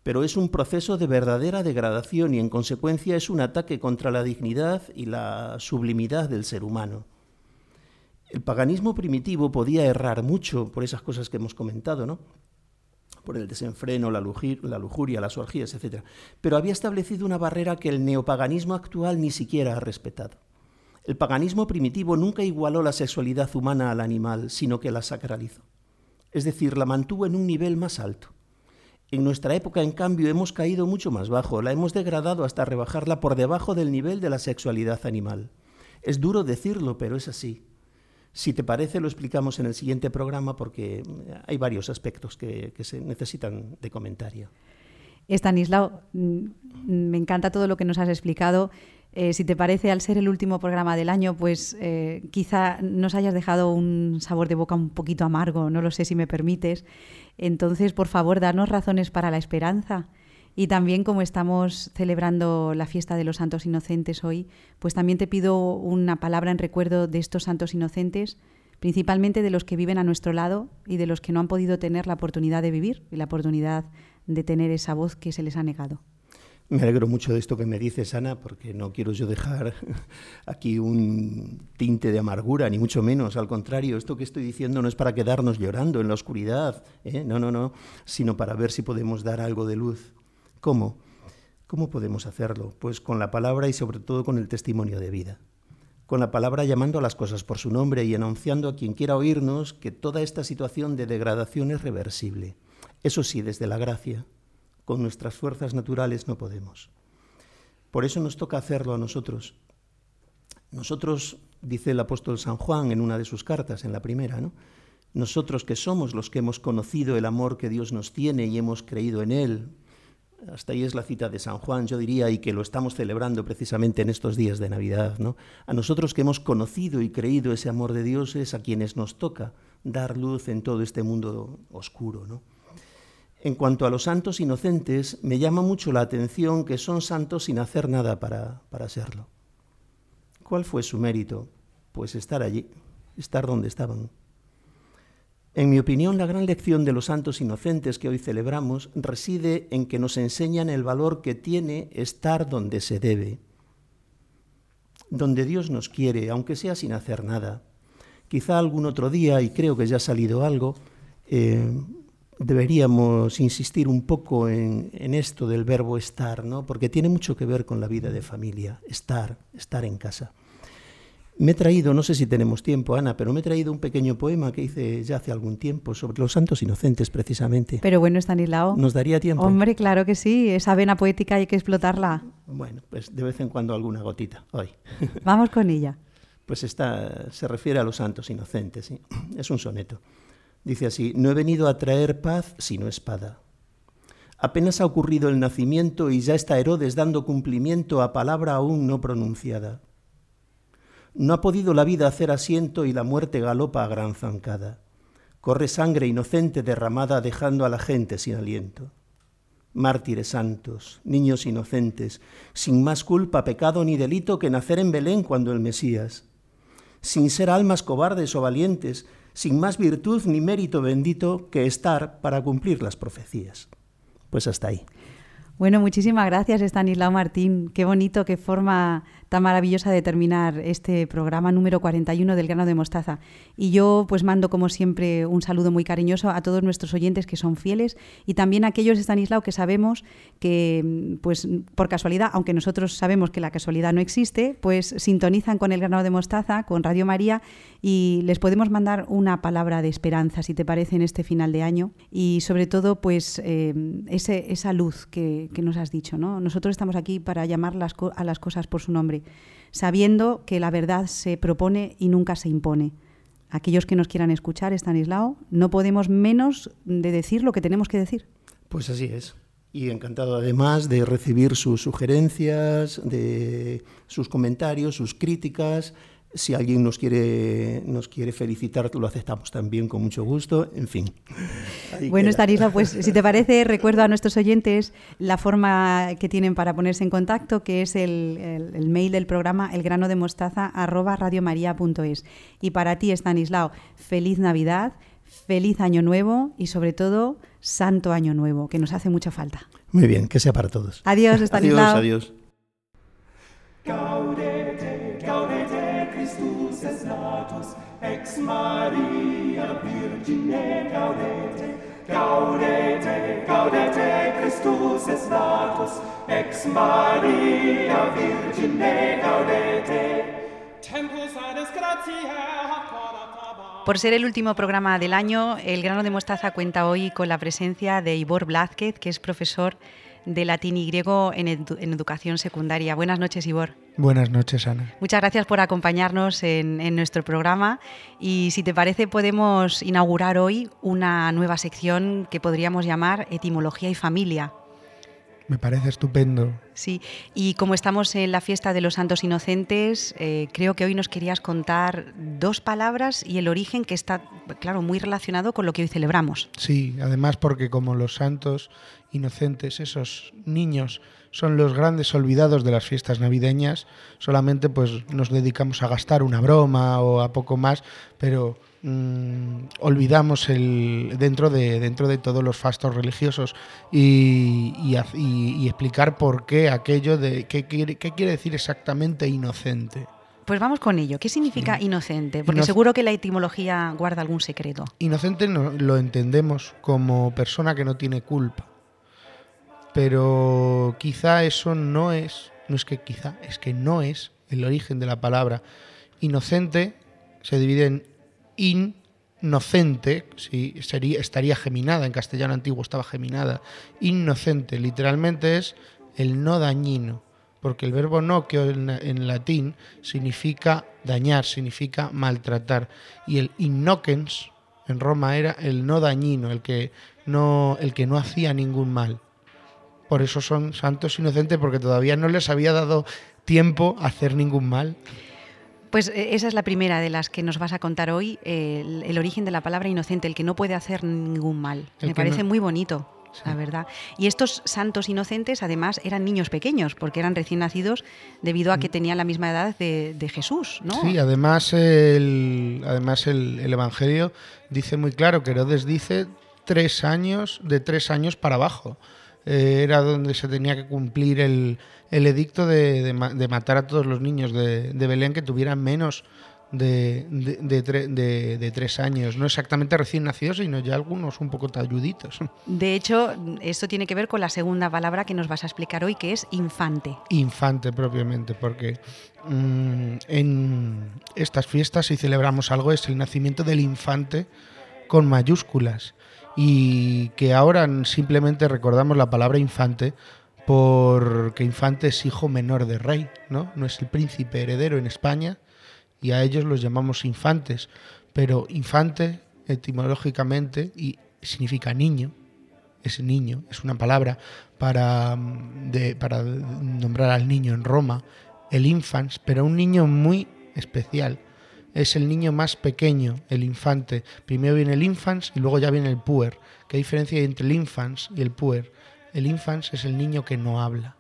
pero es un proceso de verdadera degradación y en consecuencia es un ataque contra la dignidad y la sublimidad del ser humano. El paganismo primitivo podía errar mucho por esas cosas que hemos comentado, ¿no? por el desenfreno, la, lujuria, las orgías, etc. Pero había establecido una barrera que el neopaganismo actual ni siquiera ha respetado. El paganismo primitivo nunca igualó la sexualidad humana al animal, sino que la sacralizó. Es decir, la mantuvo en un nivel más alto. En nuestra época, en cambio, hemos caído mucho más bajo, la hemos degradado hasta rebajarla por debajo del nivel de la sexualidad animal. Es duro decirlo, pero es así. Si te parece, lo explicamos en el siguiente programa porque hay varios aspectos que, se necesitan de comentario. Estanislao, mm, me encanta todo lo que nos has explicado. Eh, si te parece, al ser el último programa del año, pues eh, quizá nos hayas dejado un sabor de boca un poquito amargo, no lo sé si me permites. Entonces, por favor, danos razones para la esperanza. Y también como estamos celebrando la fiesta de los santos inocentes hoy, pues también te pido una palabra en recuerdo de estos santos inocentes, principalmente de los que viven a nuestro lado y de los que no han podido tener la oportunidad de vivir y la oportunidad de tener esa voz que se les ha negado. Me alegro mucho de esto que me dices, Ana, porque no quiero yo dejar aquí un tinte de amargura, ni mucho menos. Al contrario, esto que estoy diciendo no es para quedarnos llorando en la oscuridad, ¿eh? no, no, no, sino para ver si podemos dar algo de luz. ¿Cómo? ¿Cómo podemos hacerlo? Pues con la palabra y sobre todo con el testimonio de vida. Con la palabra llamando a las cosas por su nombre y anunciando a quien quiera oírnos que toda esta situación de degradación es reversible. Eso sí, desde la gracia, con nuestras fuerzas naturales no podemos. Por eso nos toca hacerlo a nosotros. Nosotros, dice el apóstol San Juan en una de sus cartas, en la primera, ¿no? Nosotros que somos los que hemos conocido el amor que Dios nos tiene y hemos creído en Él, hasta ahí es la cita de San Juan, yo diría, y que lo estamos celebrando precisamente en estos días de Navidad. ¿no? A nosotros que hemos conocido y creído ese amor de Dios es a quienes nos toca dar luz en todo este mundo oscuro. ¿no? En cuanto a los santos inocentes, me llama mucho la atención que son santos sin hacer nada para, para serlo. ¿Cuál fue su mérito? Pues estar allí, estar donde estaban. En mi opinión, la gran lección de los santos inocentes que hoy celebramos reside en que nos enseñan el valor que tiene estar donde se debe, donde Dios nos quiere, aunque sea sin hacer nada. Quizá algún otro día, y creo que ya ha salido algo, eh, deberíamos insistir un poco en, esto del verbo estar, ¿no? porque tiene mucho que ver con la vida de familia, estar, estar en casa. Me he traído, no sé si tenemos tiempo, Ana, pero me he traído un pequeño poema que hice ya hace algún tiempo sobre los santos inocentes, precisamente. Pero bueno, Estanislao. ¿Nos daría tiempo? Hombre, claro que sí, esa vena poética hay que explotarla. Bueno, pues de vez en cuando alguna gotita, hoy. Vamos con ella. Pues esta se refiere a los santos inocentes, ¿sí? es un soneto. Dice así, no he venido a traer paz sino espada. Apenas ha ocurrido el nacimiento y ya está Herodes dando cumplimiento a palabra aún no pronunciada. No ha podido la vida hacer asiento y la muerte galopa a gran zancada. Corre sangre inocente derramada dejando a la gente sin aliento. Mártires santos, niños inocentes, sin más culpa, pecado ni delito que nacer en Belén cuando el Mesías. Sin ser almas cobardes o valientes, sin más virtud ni mérito bendito que estar para cumplir las profecías. Pues hasta ahí. Bueno, muchísimas gracias, Estanislao Martín. Qué bonito, qué forma tan maravillosa de terminar este programa número 41 del grano de mostaza. Y yo pues mando como siempre un saludo muy cariñoso a todos nuestros oyentes que son fieles y también a aquellos, Estanislao, que sabemos que pues por casualidad, aunque nosotros sabemos que la casualidad no existe, pues sintonizan con el grano de mostaza, con Radio María y les podemos mandar una palabra de esperanza, si te parece, en este final de año y sobre todo pues eh, ese, esa luz que, que, nos has dicho. ¿no? Nosotros estamos aquí para llamar las a las cosas por su nombre, sabiendo que la verdad se propone y nunca se impone. Aquellos que nos quieran escuchar, Stanislao, no podemos menos de decir lo que tenemos que decir. Pues así es. Y encantado además de recibir sus sugerencias, de sus comentarios, sus críticas, si alguien nos quiere, nos quiere felicitar, lo aceptamos también con mucho gusto. En fin. Bueno, Stanislav, pues si te parece, recuerdo a nuestros oyentes la forma que tienen para ponerse en contacto, que es el, mail del programa elgranodemostaza@radiomaria.es. Y para ti, Stanislao, feliz Navidad, feliz Año Nuevo y sobre todo Santo Año Nuevo, que nos hace mucha falta. Muy bien, que sea para todos. Adiós, Estanislao. Adiós, adiós. Ex Maria Virgine gaudete, gaudete, gaudete, Christus es natus, ex Maria Virgine gaudete. Tempus quodata Por ser el último programa del año, el grano de mostaza cuenta hoy con la presencia de Ivor Blázquez, que es profesor de latín y griego en, edu- en educación secundaria. Buenas noches, Ivor. Buenas noches, Ana. Muchas gracias por acompañarnos en, en nuestro programa y si te parece podemos inaugurar hoy una nueva sección que podríamos llamar Etimología y Familia. Me parece estupendo. Sí, y como estamos en la fiesta de los santos inocentes, eh, creo que hoy nos querías contar dos palabras y el origen que está, claro, muy relacionado con lo que hoy celebramos. Sí, además porque como los santos inocentes, esos niños son los grandes olvidados de las fiestas navideñas, solamente pues nos dedicamos a gastar una broma o a poco más, pero mm, olvidamos el dentro de dentro de todos los fastos religiosos y, y haz- y- y explicar por qué aquello de qué quiere, qué quiere decir exactamente inocente. Pues vamos con ello. ¿Qué significa inocente? Porque Inoc- seguro que la etimología guarda algún secreto. Inocente no- lo entendemos como persona que no tiene culpa. Pero quizá eso no es, no es que quizá, es que no es el origen de la palabra. Inocente se divide en inocente, sí, sería, estaría geminada, en castellano antiguo estaba geminada. Inocente, literalmente es el no dañino, porque el verbo no, que en, en latín significa dañar, significa maltratar. Y el innocens en Roma era el no dañino, el que no, el que no hacía ningún mal. Por eso son santos inocentes, porque todavía no les había dado tiempo a hacer ningún mal. Pues eh, esa es la primera de las que nos vas a contar hoy, el, el origen de la palabra inocente, el que no puede hacer ningún mal. El Me parece no- muy bonito, Sí. la verdad. Y estos santos inocentes además eran niños pequeños, porque eran recién nacidos debido a que tenían la misma edad de, de Jesús, ¿no? Mm. Sí, además el, además el, el Evangelio dice muy claro que Herodes dice tres años, de tres años para abajo. Eh, era donde se tenía que cumplir el, el edicto de, de ma- de matar a todos los niños de, de Belén que tuvieran menos de, de, de tre- de- de tres años. No exactamente recién nacidos, sino ya algunos un poco talluditos. De hecho, esto tiene que ver con la segunda palabra que nos vas a explicar hoy, que es infante. infante propiamente, porque mm, en estas fiestas si celebramos algo es el nacimiento del infante con mayúsculas y que ahora simplemente recordamos la palabra infante porque infante es hijo menor de rey, ¿no? No es el príncipe heredero en España y a ellos los llamamos infantes, pero infante etimológicamente y significa niño, es niño, es una palabra para, mm, de- para nombrar al niño en Roma, el infans, pero un niño muy especial. Es el niño más pequeño, el infante. Primero viene el infans y luego ya viene el puer. ¿Qué diferencia hay entre el infans y el puer? El infans es el niño que no habla.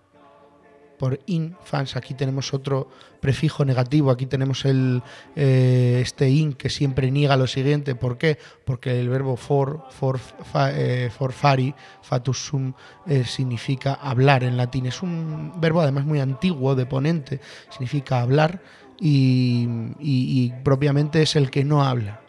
Por infans, aquí tenemos otro prefijo negativo, aquí tenemos el, eh, este in que siempre niega lo siguiente. ¿Por qué? Porque el verbo for, for, fa- eh, for fari, fatus sum, eh, significa hablar en latín. Es un verbo además muy antiguo, de ponente, significa hablar y, y- y propiamente es el que no habla.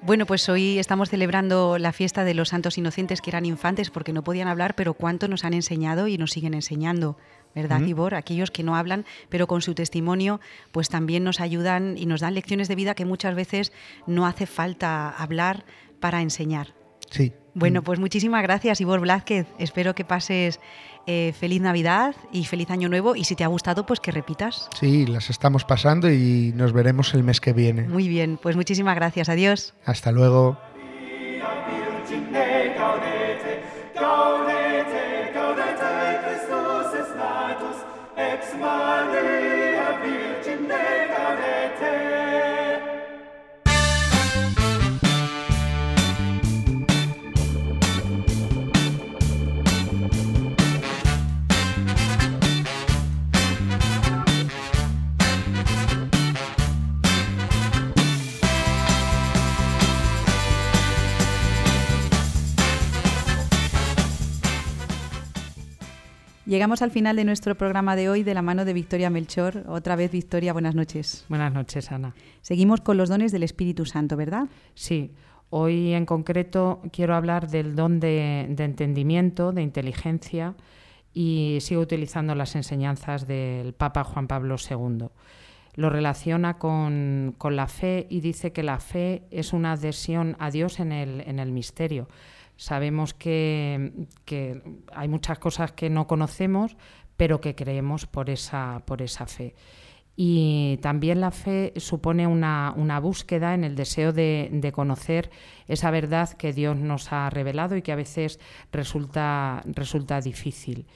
Bueno, pues hoy estamos celebrando la fiesta de los santos inocentes que eran infantes porque no podían hablar, pero cuánto nos han enseñado y nos siguen enseñando, ¿verdad, Ujú. Ivor? Aquellos que no hablan, pero con su testimonio, pues también nos ayudan y nos dan lecciones de vida que muchas veces no hace falta hablar para enseñar. Sí. Bueno, pues muchísimas gracias, Ivor Blázquez. Espero que pases eh, feliz Navidad y feliz Año Nuevo y si te ha gustado, pues que repitas. Sí, las estamos pasando y nos veremos el mes que viene. Muy bien, pues muchísimas gracias. Adiós. Hasta luego. Llegamos al final de nuestro programa de hoy de la mano de Victoria Melchor. Otra vez, Victoria, buenas noches. Buenas noches, Ana. Seguimos con los dones del Espíritu Santo, ¿verdad? Sí. Hoy en concreto quiero hablar del don de, de entendimiento, de inteligencia, y sigo utilizando las enseñanzas del Papa Juan Pablo II. Lo relaciona con, con la fe y dice que la fe es una adhesión a Dios en el, en el misterio. Sabemos que, que hay muchas cosas que no conocemos, pero que creemos por esa, por esa fe. Y también la fe supone una, una búsqueda en el deseo de, de, conocer esa verdad que Dios nos ha revelado y que a veces resulta, resulta difícil.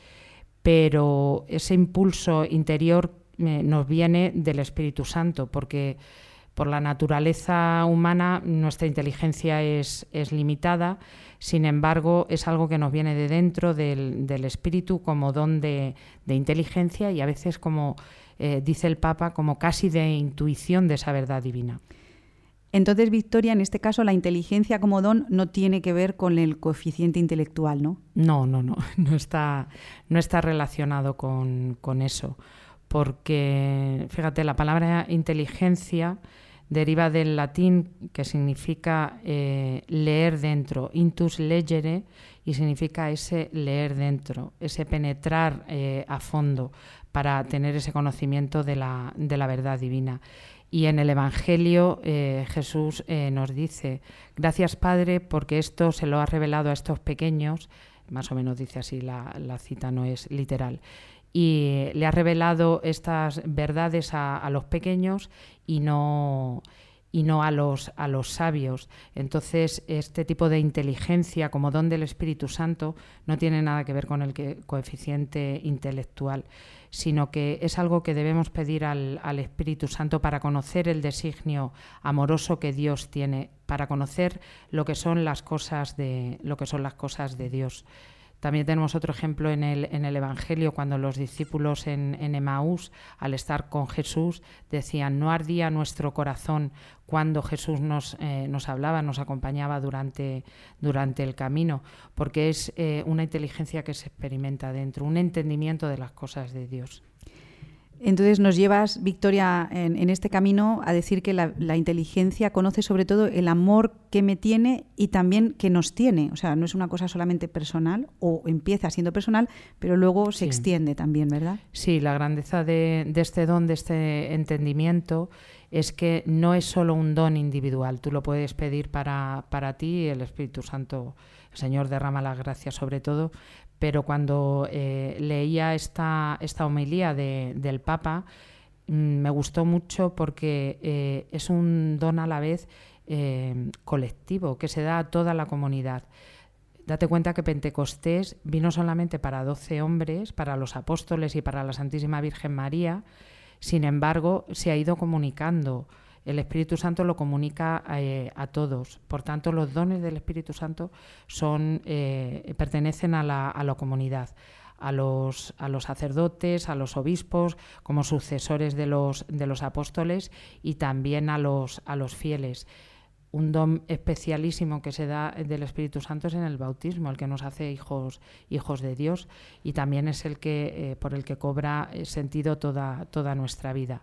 Pero ese impulso interior eh, nos viene del Espíritu Santo, porque por la naturaleza humana nuestra inteligencia es, es limitada, sin embargo es algo que nos viene de dentro del, del espíritu como don de, de, inteligencia y a veces como eh, dice el Papa, como casi de intuición de esa verdad divina. Entonces, Victoria, en este caso la inteligencia como don no tiene que ver con el coeficiente intelectual, ¿no? No, no, no, no está, no está relacionado con, con eso porque, fíjate, la palabra inteligencia deriva del latín que significa eh, leer dentro, intus legere, y significa ese leer dentro, ese penetrar eh, a fondo para tener ese conocimiento de la, de la verdad divina. Y en el Evangelio eh, Jesús nos dice, gracias Padre porque esto se lo ha revelado a estos pequeños, más o menos dice así, la, la cita no es literal, y le ha revelado estas verdades a, los pequeñños y no y no a los, a los sabios. Entonces, este tipo de inteligencia como don del Espíritu Santo no tiene nada que ver con el coeficiente intelectual, sino que es algo que debemos pedir al, al Espíritu Santo para conocer el designio amoroso que Dios tiene, para conocer lo que son las cosas de, lo que son las cosas de Dios. También tenemos otro ejemplo en el, en el Evangelio, cuando los discípulos en, en, al estar con Jesús, decían, no ardía nuestro corazón cuando Jesús nos, eh, nos hablaba, nos acompañaba durante, durante el camino, porque es eh, una inteligencia que se experimenta dentro, un entendimiento de las cosas de Dios. Entonces nos llevas, Victoria, en, en este camino a decir que la, la, inteligencia conoce sobre todo el amor que me tiene y también que nos tiene. O sea, no es una cosa solamente personal o empieza siendo personal, pero luego se sí. extiende también, ¿verdad? Sí, la grandeza de, de este don, de este entendimiento, es que no es solo un don individual. Tú lo puedes pedir para, para ti y el Espíritu Santo, el Señor derrama la gracia sobre todo, pero cuando eh, leía esta, esta homilía de, del Papa, mmm, me gustó mucho porque eh, es un don a la vez eh, colectivo, que se da a toda la comunidad. Date cuenta que Pentecostés vino solamente para 12 hombres, para los apóstoles y para la Santísima Virgen María, sin embargo, se ha ido comunicando el Espíritu Santo lo comunica eh, a todos. Por tanto, los dones del Espíritu Santo son, eh, pertenecen a la, a la comunidad. A los, a los, sacerdotes, a los obispos, como sucesores de los, de los apóstoles y también a los, a los fieles. Un don especialísimo que se da del Espíritu Santo es en el bautismo, el que nos hace hijos, hijos de Dios y también es el que, eh, por el que cobra sentido toda, toda nuestra vida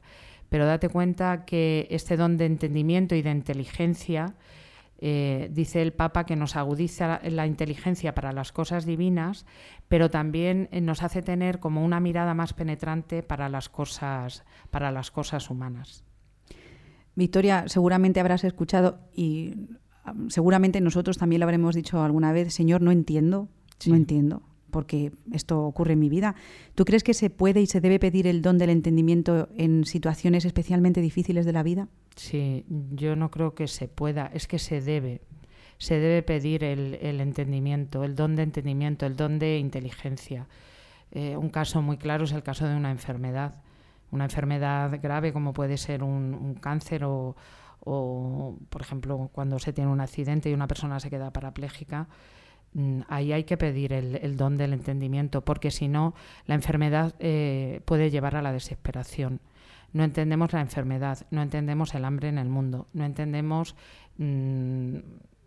pero date cuenta que este don de entendimiento y de inteligencia, eh, dice el Papa que nos agudiza la inteligencia para las cosas divinas, pero también eh, nos hace tener como una mirada más penetrante para las cosas, para las cosas humanas. Victoria, seguramente habrás escuchado y um, seguramente nosotros también lo habremos dicho alguna vez, Señor, no entiendo, sí. no entiendo porque esto ocurre en mi vida. ¿Tú crees que se puede y se debe pedir el don del entendimiento en situaciones especialmente difíciles de la vida? Sí, yo no creo que se pueda, es que se debe. Se debe pedir el, entendimiento, el don de entendimiento, el don de inteligencia. Eh, un caso muy claro es el caso de una enfermedad. Una enfermedad grave como puede ser un, cáncer o, o, por ejemplo, cuando se tiene un accidente y una persona se queda parapléjica ahí hay que pedir el, don del entendimiento, porque si no, la enfermedad eh, puede llevar a la desesperación. No entendemos la enfermedad, no entendemos el hambre en el mundo, no entendemos mmm,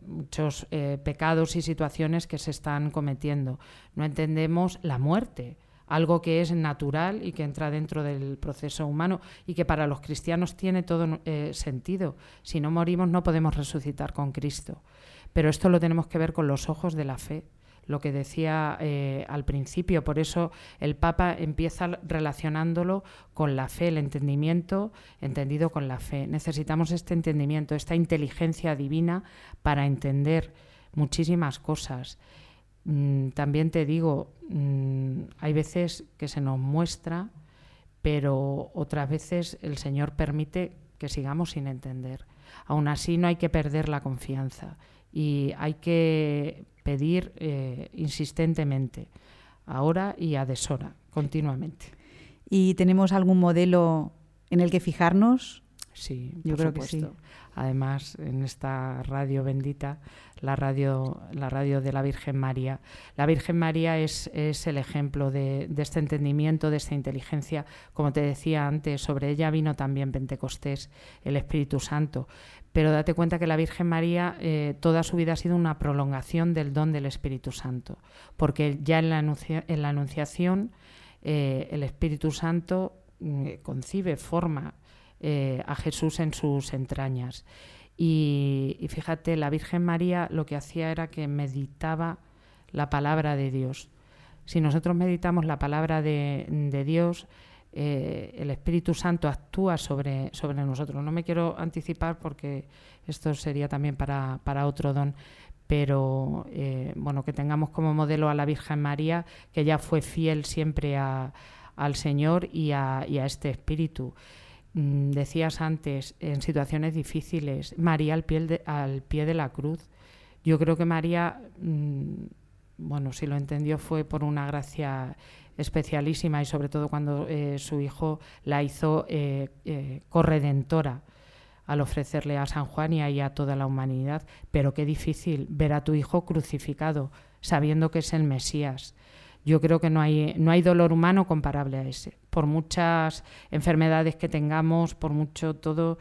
muchos eh, pecados y situaciones que se están cometiendo, no entendemos la muerte algo que es natural y que entra dentro del proceso humano y que para los cristianos tiene todo eh, sentido. Si no morimos no podemos resucitar con Cristo. Pero esto lo tenemos que ver con los ojos de la fe lo que decía eh, al principio. Por eso el Papa empieza relacionándolo con la fe, el entendimiento entendido con la fe. Necesitamos este entendimiento, esta inteligencia divina para entender muchísimas cosas. Mm, también te digo, mm, hay veces que se nos muestra, pero otras veces el Señor permite que sigamos sin entender. Aún así no hay que perder la confianza y hay que pedir eh, insistentemente, ahora y a deshora, continuamente. ¿Y tenemos algún modelo en el que fijarnos? Sí, yo creo que sí. Además, en esta radio bendita, la radio, la radio de la Virgen María. La Virgen María es, es el ejemplo de, de, este entendimiento, de esta inteligencia. Como te decía antes, sobre ella vino también Pentecostés, el Espíritu Santo pero date cuenta que la Virgen María eh, toda su vida ha sido una prolongación del don del Espíritu Santo, porque ya en la, Anunciación eh, el Espíritu Santo mm, concibe, forma eh, a Jesús en sus entrañas. Y, fíjate, la Virgen María lo que hacía era que meditaba la palabra de Dios. Si nosotros meditamos la palabra de Dios, eh, el Espíritu Santo actúa sobre, sobre nosotros. No me quiero anticipar porque esto sería también para, para otro don, pero eh, bueno, que tengamos como modelo a la Virgen María, que ya fue fiel siempre al Señor y a, a este Espíritu. Mm, decías antes, en situaciones difíciles, María al pie de, al pie de la cruz. Yo creo que María, mm, bueno, si lo entendió fue por una gracia especialísima y sobre todo cuando eh, su hijo la hizo eh, eh, corredentora al ofrecerle a San Juan y a toda la humanidad. Pero qué difícil ver a tu hijo crucificado sabiendo que es el Mesías. Yo creo que no hay, no hay dolor humano comparable a ese. Por muchas enfermedades que tengamos, por mucho todo,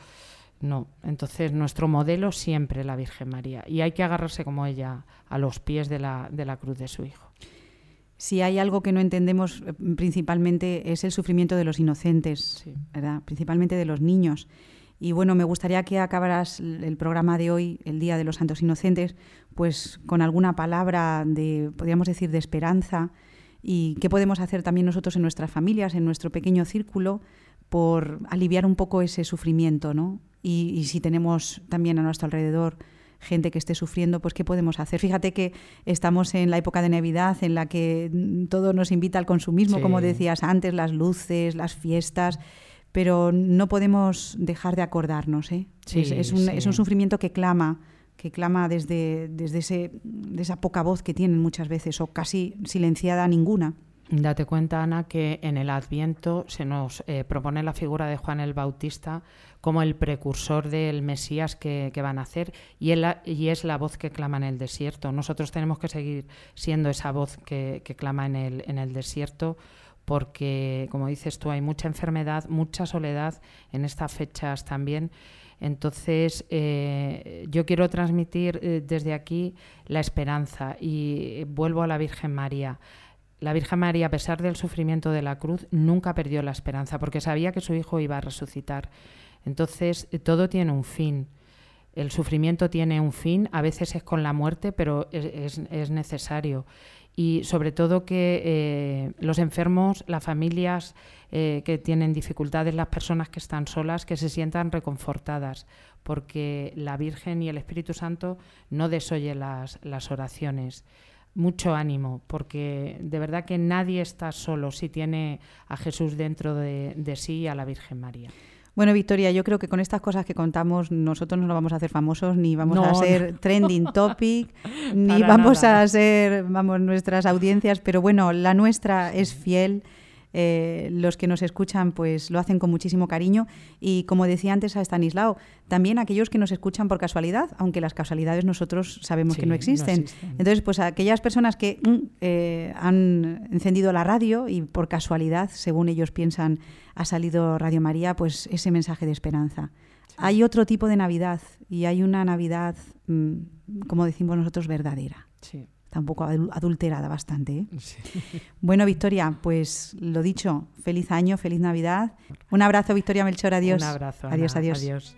no. Entonces nuestro modelo siempre la Virgen María. Y hay que agarrarse como ella a los pies de la, de la cruz de su hijo si hay algo que no entendemos eh, principalmente es el sufrimiento de los inocentes, ¿verdad? principalmente de los niños. Y bueno, me gustaría que acabaras el programa de hoy, el Día de los Santos Inocentes, pues con alguna palabra de, podríamos decir, de esperanza y qué podemos hacer también nosotros en nuestras familias, en nuestro pequeño círculo, por aliviar un poco ese sufrimiento, ¿no? Y, y si tenemos también a nuestro alrededor gente que esté sufriendo, pues ¿qué podemos hacer? Fíjate que estamos en la época de Navidad en la que mm, todo nos invita al consumismo, como decías antes, las luces, las fiestas, pero no podemos dejar de acordarnos. ¿eh? es, un, es, un, sufrimiento que clama que clama desde, desde ese, de esa poca voz que tienen muchas veces, o casi silenciada ninguna. Date cuenta, Ana, que en el Adviento se nos eh, propone la figura de Juan el Bautista como el precursor del Mesías que, van a hacer y, y, es la voz que clama en el desierto. Nosotros tenemos que seguir siendo esa voz que, clama en el, en el desierto porque, como dices tú, hay mucha enfermedad, mucha soledad en estas fechas también. Entonces, eh, yo quiero transmitir eh, desde aquí la esperanza y vuelvo a la Virgen María. La Virgen María, a pesar del sufrimiento de la cruz, nunca perdió la esperanza porque sabía que su hijo iba a resucitar. Entonces, eh, todo tiene un fin. El sufrimiento tiene un fin, a veces es con la muerte, pero es, necesario. Y sobre todo que eh, los enfermos, las familias eh, que tienen dificultades, las personas que están solas, que se sientan reconfortadas, porque la Virgen y el Espíritu Santo no desoye las, las oraciones mucho ánimo, porque de verdad que nadie está solo si tiene a Jesús dentro de, de sí y a la Virgen María. Bueno, Victoria, yo creo que con estas cosas que contamos nosotros no vamos a hacer famosos, ni vamos a ser trending topic, ni vamos a ser, vamos, nuestras audiencias, pero bueno, la nuestra es fiel. Eh, los que nos escuchan pues lo hacen con muchísimo cariño y como decía antes a Stanislao, también aquellos que nos escuchan por casualidad, aunque las casualidades nosotros sabemos que no existen. Entonces, pues aquellas personas que mm, eh, han encendido la radio y por casualidad, según ellos piensan, ha salido Radio María, pues ese mensaje de esperanza. Hay otro tipo de Navidad y hay una Navidad, mm, como decimos nosotros, verdadera. Está un poco adul- adulterada bastante. ¿eh? Bueno, Victoria, pues lo dicho, feliz año, feliz Navidad. Un abrazo, Victoria Melchor, adiós. Un abrazo. Ana. Adiós, adiós. adiós.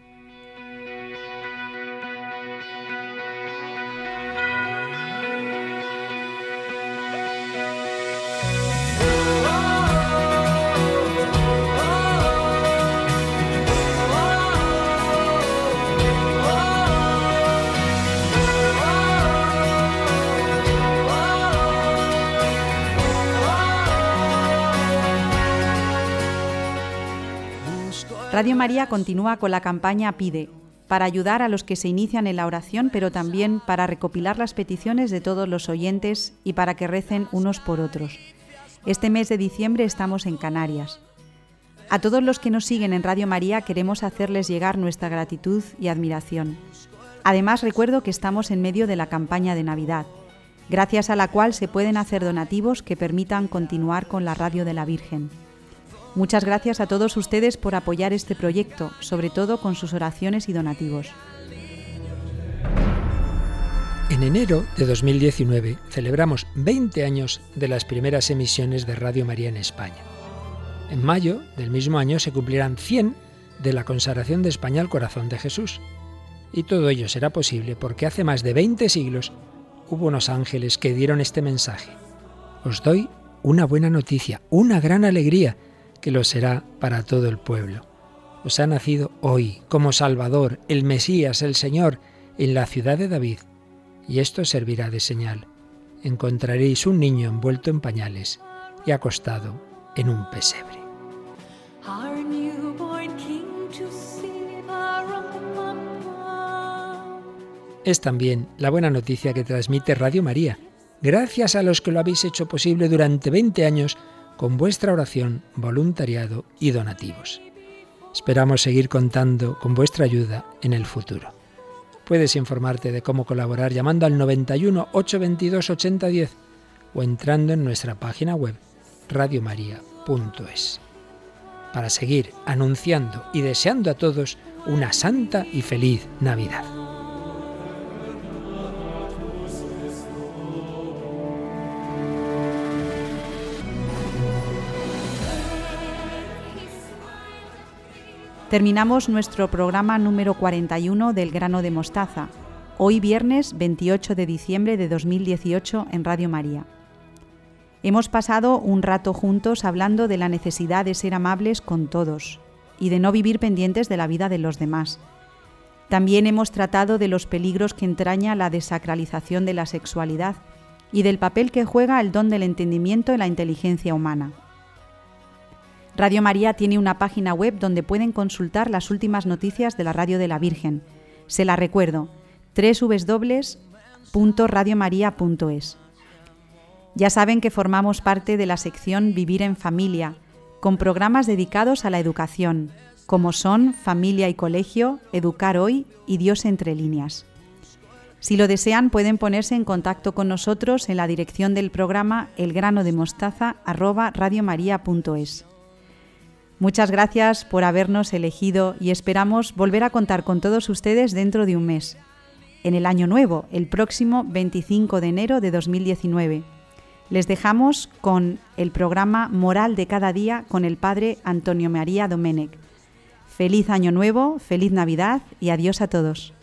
Radio María continúa con la campaña Pide, para ayudar a los que se inician en la oración, pero también para recopilar las peticiones de todos los oyentes y para que recen unos por otros. Este mes de diciembre estamos en Canarias. A todos los que nos siguen en Radio María queremos hacerles llegar nuestra gratitud y admiración. Además recuerdo que estamos en medio de la campaña de Navidad, gracias a la cual se pueden hacer donativos que permitan continuar con la Radio de la Virgen. Muchas gracias a todos ustedes por apoyar este proyecto, sobre todo con sus oraciones y donativos. En enero de 2019 celebramos 20 años de las primeras emisiones de Radio María en España. En mayo del mismo año se cumplirán 100 de la consagración de España al corazón de Jesús. Y todo ello será posible porque hace más de 20 siglos hubo unos ángeles que dieron este mensaje. Os doy una buena noticia, una gran alegría, que lo será para todo el pueblo. Os ha nacido hoy como Salvador, el Mesías, el Señor, en la ciudad de David, y esto servirá de señal. Encontraréis un niño envuelto en pañales y acostado en un pesebre. Es también la buena noticia que transmite Radio María, gracias a los que lo habéis hecho posible durante 20 años con vuestra oración, voluntariado y donativos. Esperamos seguir contando con vuestra ayuda en el futuro. Puedes informarte de cómo colaborar llamando al 91 822 8010 o entrando en nuestra página web radiomaria.es. Para seguir anunciando y deseando a todos una santa y feliz Navidad. Terminamos nuestro programa número 41 del grano de mostaza, hoy viernes 28 de diciembre de 2018 en Radio María. Hemos pasado un rato juntos hablando de la necesidad de ser amables con todos y de no vivir pendientes de la vida de los demás. También hemos tratado de los peligros que entraña la desacralización de la sexualidad y del papel que juega el don del entendimiento en la inteligencia humana. Radio María tiene una página web donde pueden consultar las últimas noticias de la Radio de la Virgen. Se la recuerdo, www.radiomaria.es. Ya saben que formamos parte de la sección Vivir en Familia, con programas dedicados a la educación, como son Familia y Colegio, Educar Hoy y Dios entre líneas. Si lo desean, pueden ponerse en contacto con nosotros en la dirección del programa elgranodemostaza@radiomaria.es. Muchas gracias por habernos elegido y esperamos volver a contar con todos ustedes dentro de un mes, en el año nuevo, el próximo 25 de enero de 2019. Les dejamos con el programa Moral de cada día con el Padre Antonio María Domenech. Feliz año nuevo, feliz Navidad y adiós a todos.